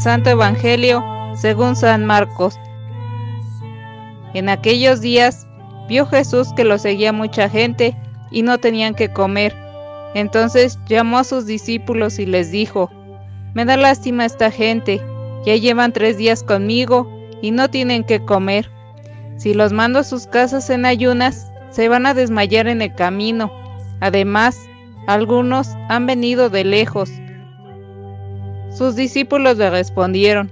Santo Evangelio según San Marcos. En aquellos días vio Jesús que lo seguía mucha gente y no tenían que comer. Entonces llamó a sus discípulos y les dijo, Me da lástima esta gente, ya llevan tres días conmigo y no tienen que comer. Si los mando a sus casas en ayunas, se van a desmayar en el camino. Además, algunos han venido de lejos. Sus discípulos le respondieron,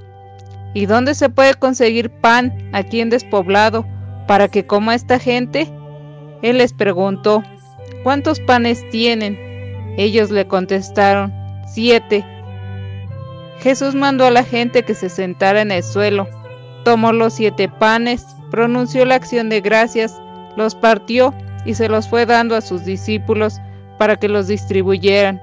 ¿Y dónde se puede conseguir pan aquí en despoblado para que coma esta gente? Él les preguntó, ¿cuántos panes tienen? Ellos le contestaron, siete. Jesús mandó a la gente que se sentara en el suelo, tomó los siete panes, pronunció la acción de gracias, los partió y se los fue dando a sus discípulos para que los distribuyeran,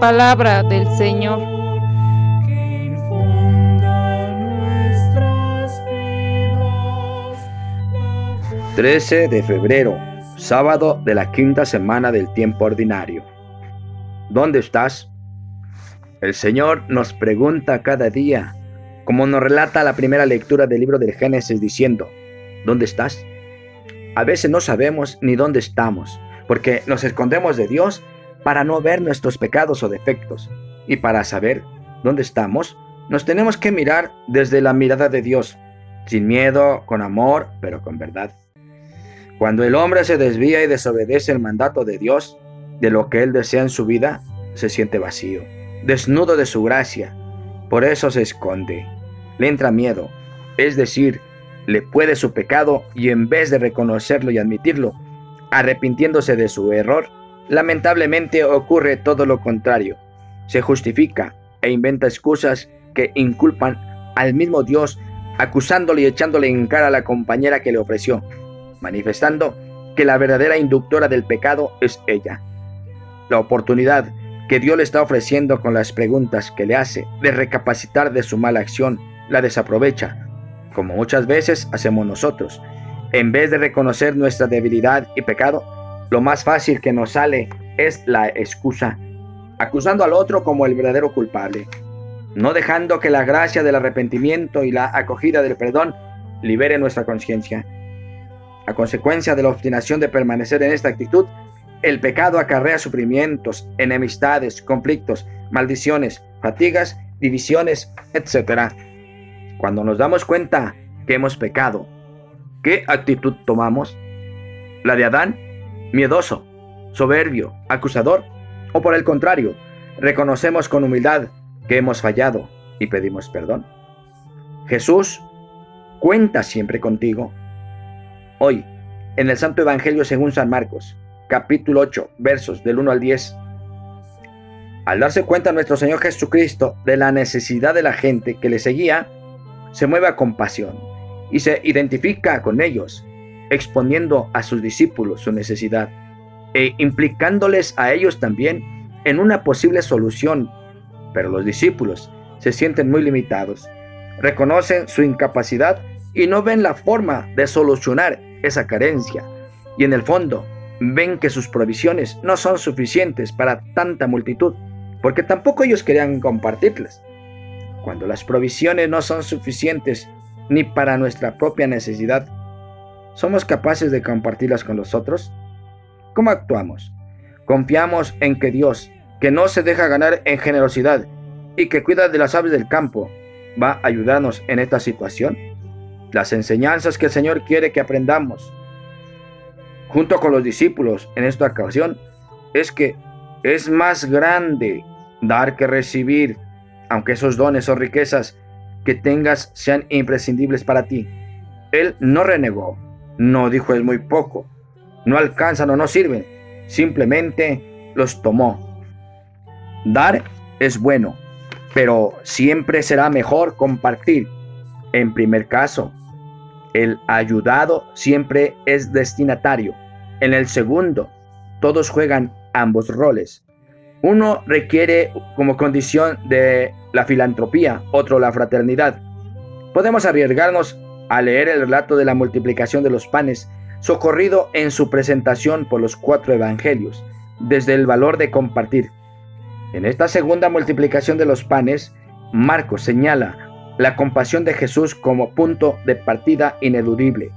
Palabra del Señor. 13 de febrero, sábado de la quinta semana del tiempo ordinario. ¿Dónde estás? El Señor nos pregunta cada día, como nos relata la primera lectura del libro del Génesis diciendo, ¿dónde estás? A veces no sabemos ni dónde estamos, porque nos escondemos de Dios para no ver nuestros pecados o defectos. Y para saber dónde estamos, nos tenemos que mirar desde la mirada de Dios, sin miedo, con amor, pero con verdad. Cuando el hombre se desvía y desobedece el mandato de Dios, de lo que él desea en su vida, se siente vacío, desnudo de su gracia. Por eso se esconde. Le entra miedo, es decir, le puede su pecado y en vez de reconocerlo y admitirlo, arrepintiéndose de su error, lamentablemente ocurre todo lo contrario. Se justifica e inventa excusas que inculpan al mismo Dios, acusándole y echándole en cara a la compañera que le ofreció manifestando que la verdadera inductora del pecado es ella. La oportunidad que Dios le está ofreciendo con las preguntas que le hace de recapacitar de su mala acción, la desaprovecha, como muchas veces hacemos nosotros. En vez de reconocer nuestra debilidad y pecado, lo más fácil que nos sale es la excusa, acusando al otro como el verdadero culpable, no dejando que la gracia del arrepentimiento y la acogida del perdón libere nuestra conciencia. A consecuencia de la obstinación de permanecer en esta actitud, el pecado acarrea sufrimientos, enemistades, conflictos, maldiciones, fatigas, divisiones, etc. Cuando nos damos cuenta que hemos pecado, ¿qué actitud tomamos? ¿La de Adán? Miedoso, soberbio, acusador. ¿O por el contrario, reconocemos con humildad que hemos fallado y pedimos perdón? Jesús cuenta siempre contigo Hoy, en el Santo Evangelio según San Marcos, capítulo 8, versos del 1 al 10. Al darse cuenta nuestro Señor Jesucristo de la necesidad de la gente que le seguía, se mueve a compasión y se identifica con ellos, exponiendo a sus discípulos su necesidad e implicándoles a ellos también en una posible solución. Pero los discípulos se sienten muy limitados, reconocen su incapacidad y no ven la forma de solucionar esa carencia. Y en el fondo, ven que sus provisiones no son suficientes para tanta multitud, porque tampoco ellos querían compartirlas. Cuando las provisiones no son suficientes ni para nuestra propia necesidad, ¿somos capaces de compartirlas con los otros? ¿Cómo actuamos? ¿Confiamos en que Dios, que no se deja ganar en generosidad y que cuida de las aves del campo, va a ayudarnos en esta situación? las enseñanzas que el Señor quiere que aprendamos junto con los discípulos en esta ocasión es que es más grande dar que recibir, aunque esos dones o riquezas que tengas sean imprescindibles para ti. Él no renegó, no dijo es muy poco, no alcanzan o no sirven, simplemente los tomó. Dar es bueno, pero siempre será mejor compartir. En primer caso, el ayudado siempre es destinatario. En el segundo, todos juegan ambos roles. Uno requiere como condición de la filantropía, otro la fraternidad. Podemos arriesgarnos a leer el relato de la multiplicación de los panes, socorrido en su presentación por los cuatro evangelios, desde el valor de compartir. En esta segunda multiplicación de los panes, Marcos señala la compasión de Jesús como punto de partida ineludible.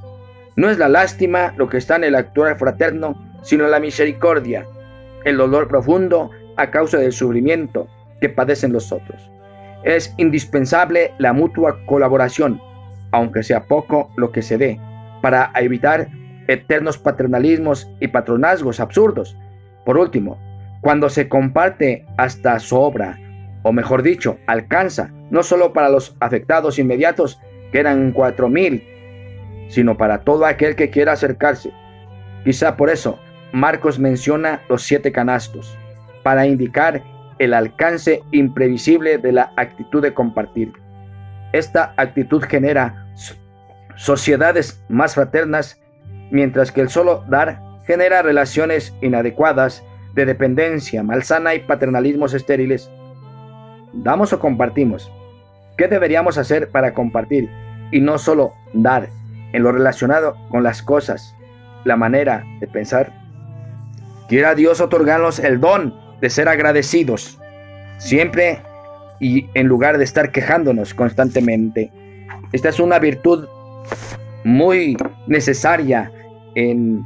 No es la lástima lo que está en el actuar fraterno, sino la misericordia, el dolor profundo a causa del sufrimiento que padecen los otros. Es indispensable la mutua colaboración, aunque sea poco lo que se dé, para evitar eternos paternalismos y patronazgos absurdos. Por último, cuando se comparte hasta sobra, o mejor dicho, alcanza, no solo para los afectados inmediatos, que eran cuatro mil, sino para todo aquel que quiera acercarse. Quizá por eso Marcos menciona los siete canastos, para indicar el alcance imprevisible de la actitud de compartir. Esta actitud genera sociedades más fraternas, mientras que el solo dar genera relaciones inadecuadas de dependencia malsana y paternalismos estériles. ¿Damos o compartimos? ¿Qué deberíamos hacer para compartir y no solo dar en lo relacionado con las cosas, la manera de pensar? Quiera Dios otorgarnos el don de ser agradecidos, siempre y en lugar de estar quejándonos constantemente. Esta es una virtud muy necesaria en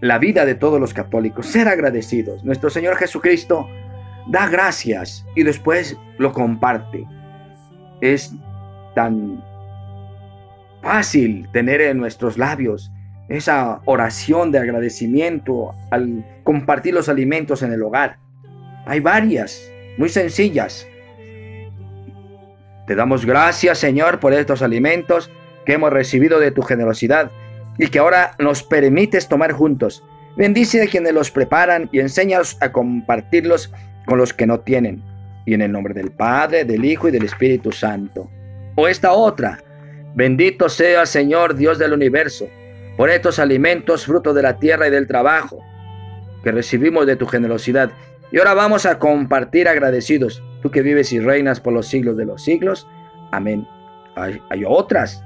la vida de todos los católicos, ser agradecidos. Nuestro Señor Jesucristo da gracias y después lo comparte. Es tan fácil tener en nuestros labios esa oración de agradecimiento al compartir los alimentos en el hogar. Hay varias, muy sencillas. Te damos gracias, Señor, por estos alimentos que hemos recibido de tu generosidad y que ahora nos permites tomar juntos. Bendice a quienes los preparan y enséñalos a compartirlos con los que no tienen. Y en el nombre del Padre, del Hijo y del Espíritu Santo. O esta otra. Bendito sea Señor Dios del universo, por estos alimentos, fruto de la tierra y del trabajo que recibimos de tu generosidad. Y ahora vamos a compartir agradecidos, tú que vives y reinas por los siglos de los siglos. Amén. Hay, otras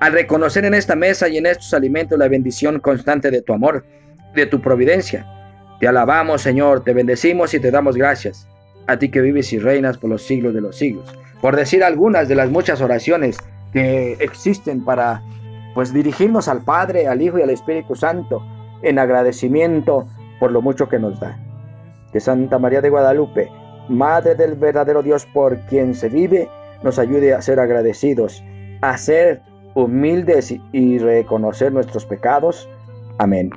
al reconocer en esta mesa y en estos alimentos la bendición constante de tu amor, de tu providencia. Te alabamos, Señor, te bendecimos y te damos gracias, a ti que vives y reinas por los siglos de los siglos. Por decir algunas de las muchas oraciones que existen para pues dirigirnos al Padre, al Hijo y al Espíritu Santo en agradecimiento por lo mucho que nos da. Que Santa María de Guadalupe, Madre del verdadero Dios por quien se vive, nos ayude a ser agradecidos, a ser humildes y reconocer nuestros pecados. Amén.